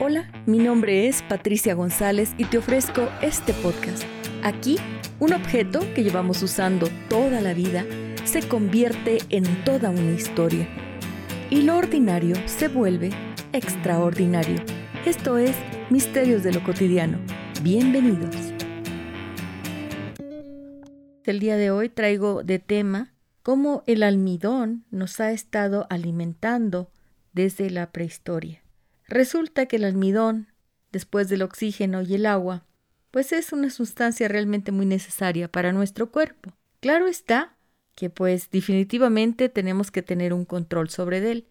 Hola, mi nombre es Patricia González y te ofrezco este podcast. Aquí, un objeto que llevamos usando toda la vida se convierte en toda una historia. Y lo ordinario se vuelve extraordinario. Esto es Misterios de lo Cotidiano. Bienvenidos. El día de hoy traigo de tema cómo el almidón nos ha estado alimentando desde la prehistoria. Resulta que el almidón, después del oxígeno y el agua, pues es una sustancia realmente muy necesaria para nuestro cuerpo. Claro está que pues definitivamente tenemos que tener un control sobre él.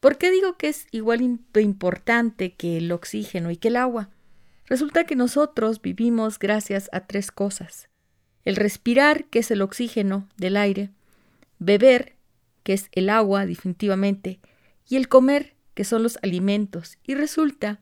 ¿Por qué digo que es igual importante que el oxígeno y que el agua? Resulta que nosotros vivimos gracias a tres cosas. El respirar, que es el oxígeno del aire, beber, que es el agua definitivamente, y el comer, que son los alimentos, y resulta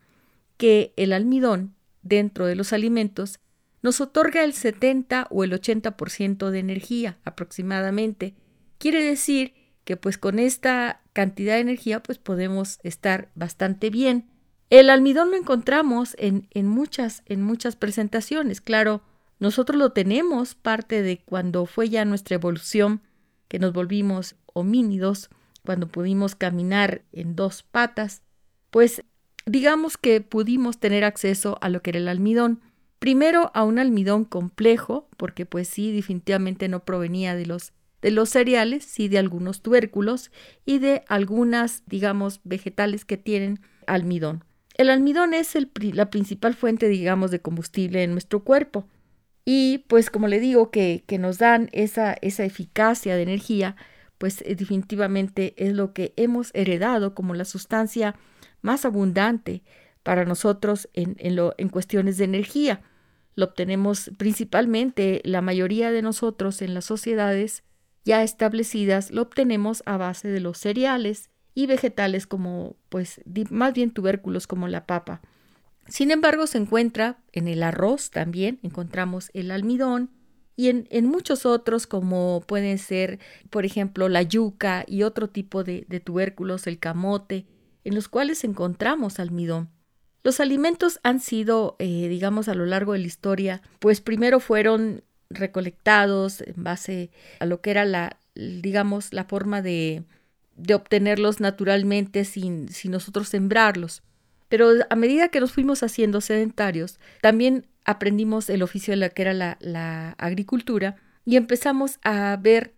que el almidón dentro de los alimentos nos otorga el 70 o el 80% de energía aproximadamente. Quiere decir que pues con esta cantidad de energía pues podemos estar bastante bien. El almidón lo encontramos en, en, muchas, en muchas presentaciones. Claro, nosotros lo tenemos parte de cuando fue ya nuestra evolución, que nos volvimos homínidos, cuando pudimos caminar en dos patas, pues digamos que pudimos tener acceso a lo que era el almidón. Primero a un almidón complejo, porque pues sí, definitivamente no provenía de los de los cereales, sí de algunos tubérculos y de algunas, digamos, vegetales que tienen almidón. El almidón es la principal fuente, digamos, de combustible en nuestro cuerpo. Y pues como le digo que, que nos dan esa, esa eficacia de energía, pues eh, definitivamente es lo que hemos heredado como la sustancia más abundante para nosotros en, en, lo, en cuestiones de energía. Lo obtenemos principalmente la mayoría de nosotros en las sociedades ya establecidas, lo obtenemos a base de los cereales y vegetales como, pues, más bien tubérculos como la papa. Sin embargo, se encuentra en el arroz también, encontramos el almidón, y en, muchos otros como pueden ser, por ejemplo, la yuca y otro tipo de, tubérculos, el camote, en los cuales encontramos almidón. Los alimentos han sido, eh, digamos, a lo largo de la historia, pues primero fueron recolectados en base a lo que era la, digamos, la forma de, de obtenerlos naturalmente sin, sin nosotros sembrarlos. Pero a medida que nos fuimos haciendo sedentarios, también aprendimos el oficio de la que era la, agricultura y empezamos a ver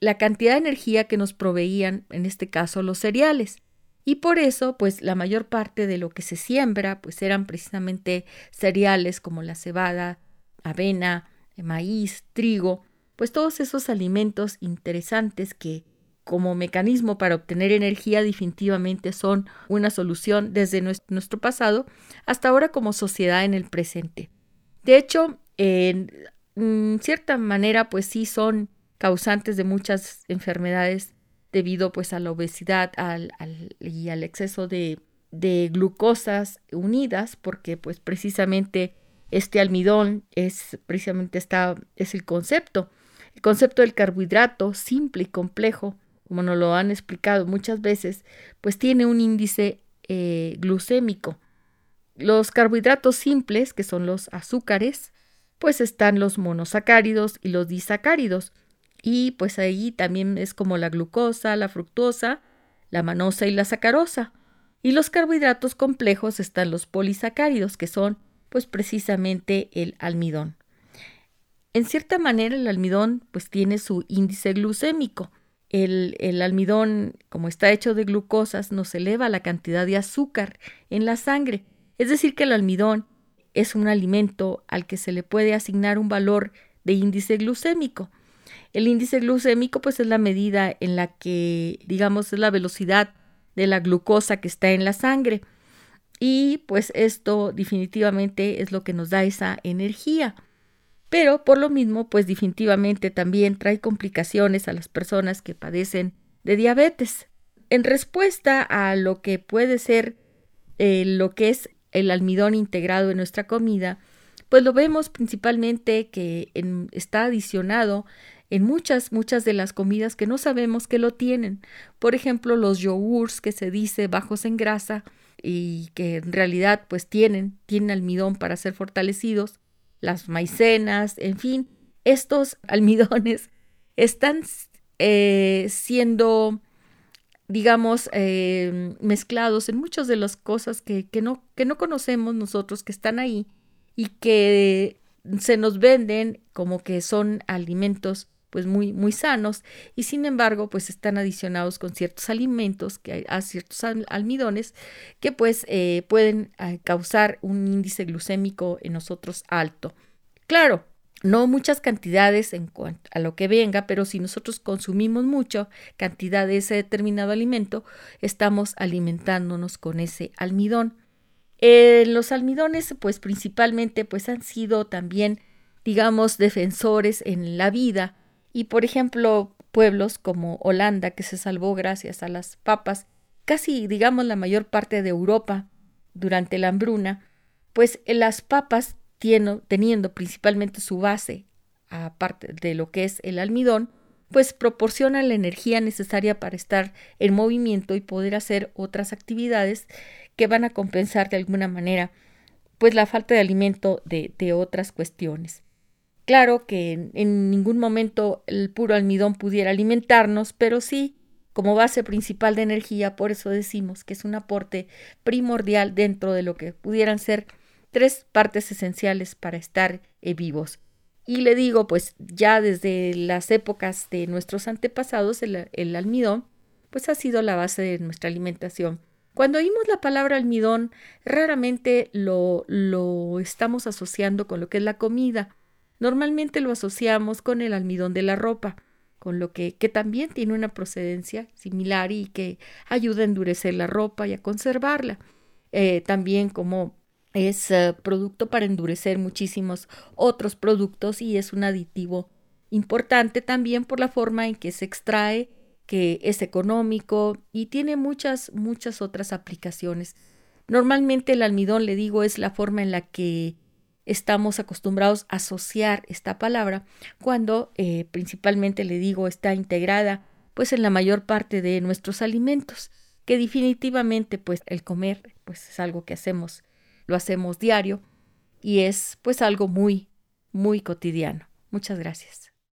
la cantidad de energía que nos proveían, en este caso, los cereales. Y por eso, pues la mayor parte de lo que se siembra, pues eran precisamente cereales como la cebada, avena, maíz, trigo, pues todos esos alimentos interesantes que como mecanismo para obtener energía definitivamente son una solución desde nuestro pasado hasta ahora como sociedad en el presente. De hecho, en mm, cierta manera, pues sí son causantes de muchas enfermedades debido pues a la obesidad al, y al exceso de, de glucosas unidas, porque pues precisamente este almidón es precisamente esta, es el concepto. El concepto del carbohidrato simple y complejo, como nos lo han explicado muchas veces, pues tiene un índice eh, glucémico los carbohidratos simples, que son los azúcares, pues están los monosacáridos y los disacáridos. Y pues ahí también es como la glucosa, la fructosa, la manosa y la sacarosa. Y los carbohidratos complejos están los polisacáridos, que son pues precisamente el almidón. En cierta manera el almidón pues tiene su índice glucémico. El, el, almidón, como está hecho de glucosas, nos eleva la cantidad de azúcar en la sangre es decir, que el almidón es un alimento al que se le puede asignar un valor de índice glucémico. El índice glucémico pues es la medida en la que digamos es la velocidad de la glucosa que está en la sangre y pues esto definitivamente es lo que nos da esa energía. Pero por lo mismo pues definitivamente también trae complicaciones a las personas que padecen de diabetes. En respuesta a lo que puede ser eh, lo que es el almidón integrado en nuestra comida, pues lo vemos principalmente que está adicionado en muchas, muchas de las comidas que no sabemos que lo tienen. Por ejemplo, los yogurts que se dice bajos en grasa, y que en realidad pues tienen, tienen almidón para ser fortalecidos, las maicenas, en fin, estos almidones están eh, siendo, digamos, eh, mezclados en muchas de las cosas que, que, no, que no conocemos nosotros, que están ahí y que se nos venden como que son alimentos pues muy, muy sanos y sin embargo pues están adicionados con ciertos alimentos, que a ciertos almidones que pues eh, pueden eh, causar un índice glucémico en nosotros alto. Claro, no muchas cantidades en cuanto a lo que venga, pero si nosotros consumimos mucha cantidad de ese determinado alimento, estamos alimentándonos con ese almidón. Eh, los almidones, pues principalmente, pues han sido también, digamos, defensores en la vida y, por ejemplo, pueblos como Holanda, que se salvó gracias a las papas, casi, digamos, la mayor parte de Europa durante la hambruna, pues las papas, teniendo principalmente su base, aparte de lo que es el almidón, pues proporcionan la energía necesaria para estar en movimiento y poder hacer otras actividades que van a compensar de alguna manera pues la falta de alimento de, de otras cuestiones. Claro que en, ningún momento el puro almidón pudiera alimentarnos, pero sí como base principal de energía, por eso decimos que es un aporte primordial dentro de lo que pudieran ser tres partes esenciales para estar eh, vivos. Y le digo, pues ya desde las épocas de nuestros antepasados, el, almidón, pues ha sido la base de nuestra alimentación. Cuando oímos la palabra almidón, raramente lo, lo estamos asociando con lo que es la comida. Normalmente lo asociamos con el almidón de la ropa, con lo que, que también tiene una procedencia similar y que ayuda a endurecer la ropa y a conservarla. Eh, también como es eh, producto para endurecer muchísimos otros productos y es un aditivo importante también por la forma en que se extrae, que es económico y tiene muchas, muchas otras aplicaciones. Normalmente el almidón, le digo, es la forma en la que estamos acostumbrados a asociar esta palabra cuando eh, principalmente le digo está integrada pues en la mayor parte de nuestros alimentos que definitivamente pues el comer pues es algo que hacemos lo hacemos diario y es pues algo muy muy cotidiano. Muchas gracias